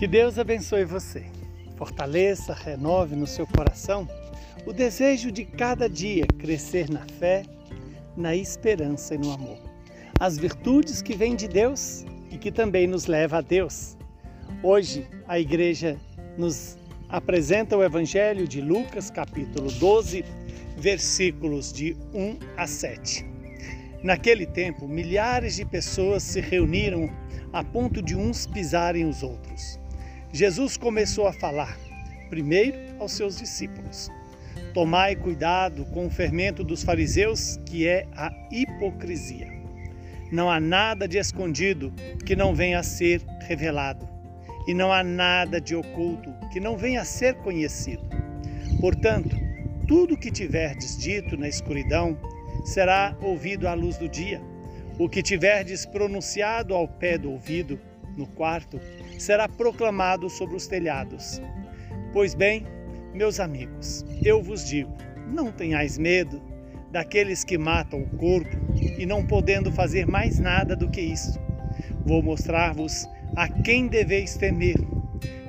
Que Deus abençoe você. Fortaleça, renove no seu coração o desejo de cada dia crescer na fé, na esperança e no amor. As virtudes que vêm de Deus e que também nos leva a Deus. Hoje a igreja nos apresenta o Evangelho de Lucas, capítulo 12, versículos de 1 a 7. Naquele tempo, milhares de pessoas se reuniram a ponto de uns pisarem os outros. Jesus começou a falar, primeiro aos seus discípulos: Tomai cuidado com o fermento dos fariseus, que é a hipocrisia. Não há nada de escondido que não venha a ser revelado, e não há nada de oculto que não venha a ser conhecido. Portanto, tudo que tiverdes dito na escuridão será ouvido à luz do dia. O que tiverdes pronunciado ao pé do ouvido, no quarto, será proclamado sobre os telhados. Pois bem, meus amigos, eu vos digo: não tenhais medo daqueles que matam o corpo e não podendo fazer mais nada do que isso. Vou mostrar-vos a quem deveis temer.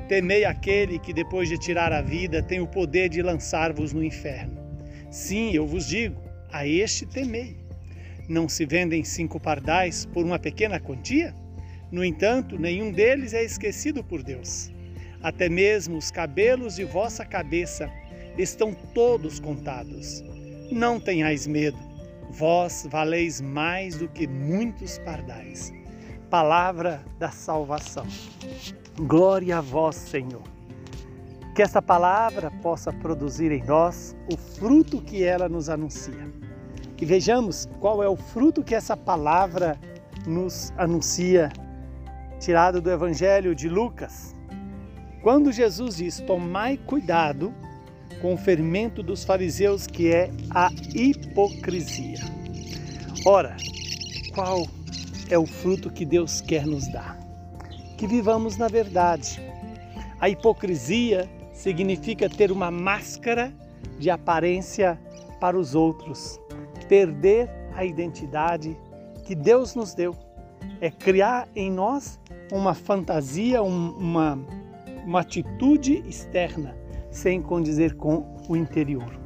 Temei aquele que, depois de tirar a vida, tem o poder de lançar-vos no inferno. Sim, eu vos digo, a este temei. Não se vendem cinco pardais por uma pequena quantia? No entanto, nenhum deles é esquecido por Deus. Até mesmo os cabelos de vossa cabeça estão todos contados. Não tenhais medo, vós valeis mais do que muitos pardais. Palavra da salvação. Glória a vós, Senhor. Que esta palavra possa produzir em nós o fruto que ela nos anuncia. E vejamos qual é o fruto que essa palavra nos anuncia, tirado do Evangelho de Lucas, quando Jesus diz: Tomai cuidado com o fermento dos fariseus, que é a hipocrisia. Ora, qual é o fruto que Deus quer nos dar? Que vivamos na verdade. A hipocrisia significa ter uma máscara de aparência para os outros, perder a identidade que Deus nos deu. É criar em nós uma fantasia, uma uma atitude externa sem condizer com o interior.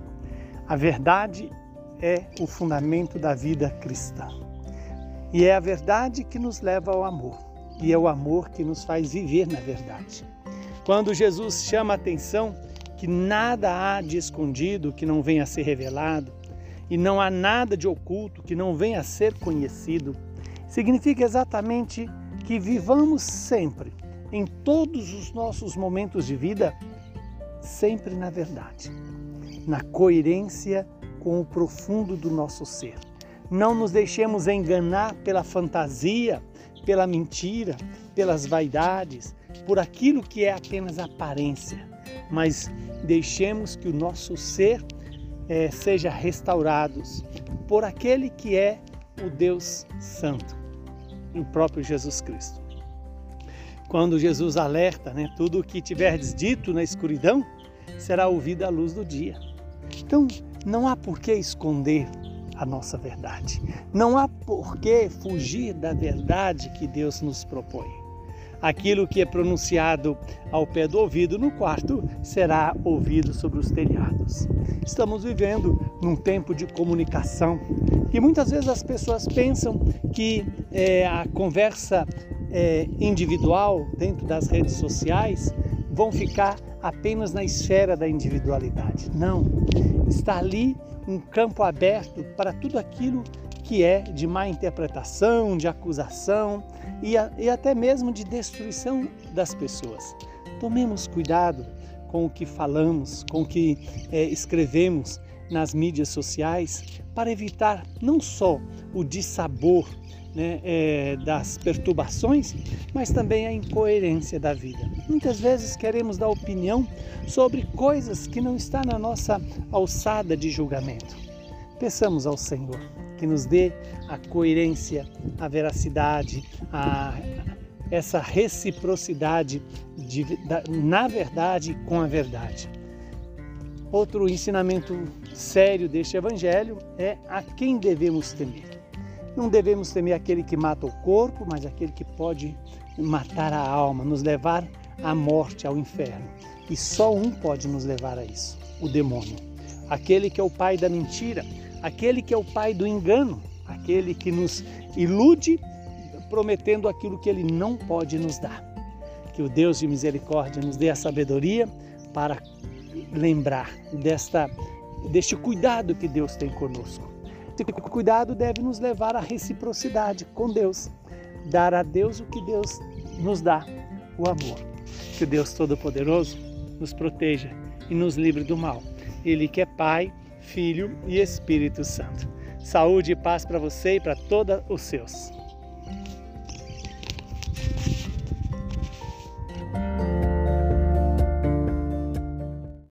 A verdade é o fundamento da vida cristã. E é a verdade que nos leva ao amor. E é o amor que nos faz viver na verdade. Quando Jesus chama a atenção que nada há de escondido que não venha a ser revelado, e não há nada de oculto que não venha a ser conhecido, significa exatamente que vivamos sempre em todos os nossos momentos de vida, sempre na verdade, na coerência com o profundo do nosso ser. Não nos deixemos enganar pela fantasia, pela mentira, pelas vaidades, por aquilo que é apenas aparência, mas deixemos que o nosso ser é, seja restaurado por aquele que é o Deus Santo, o próprio Jesus Cristo quando Jesus alerta, né, tudo o que tiverdes dito na escuridão será ouvido à luz do dia. Então, não há por que esconder a nossa verdade. Não há por que fugir da verdade que Deus nos propõe. Aquilo que é pronunciado ao pé do ouvido no quarto será ouvido sobre os telhados. Estamos vivendo num tempo de comunicação e muitas vezes as pessoas pensam que é, a conversa é, individual dentro das redes sociais vão ficar apenas na esfera da individualidade. Não, está ali um campo aberto para tudo aquilo que é de má interpretação, de acusação e, a, e até mesmo de destruição das pessoas. Tomemos cuidado com o que falamos, com o que é, escrevemos nas mídias sociais para evitar não só o dissabor né, é, das perturbações, mas também a incoerência da vida. Muitas vezes queremos dar opinião sobre coisas que não está na nossa alçada de julgamento. Peçamos ao Senhor que nos dê a coerência, a veracidade, a, essa reciprocidade de, da, na verdade com a verdade. Outro ensinamento sério deste Evangelho é a quem devemos temer. Não devemos temer aquele que mata o corpo, mas aquele que pode matar a alma, nos levar à morte, ao inferno. E só um pode nos levar a isso: o demônio. Aquele que é o pai da mentira, aquele que é o pai do engano, aquele que nos ilude prometendo aquilo que ele não pode nos dar. Que o Deus de misericórdia nos dê a sabedoria para lembrar desta, deste cuidado que Deus tem conosco. Esse cuidado deve nos levar à reciprocidade com Deus, dar a Deus o que Deus nos dá, o amor. Que o Deus Todo-Poderoso nos proteja e nos livre do mal. Ele que é Pai, Filho e Espírito Santo. Saúde e paz para você e para todos os seus.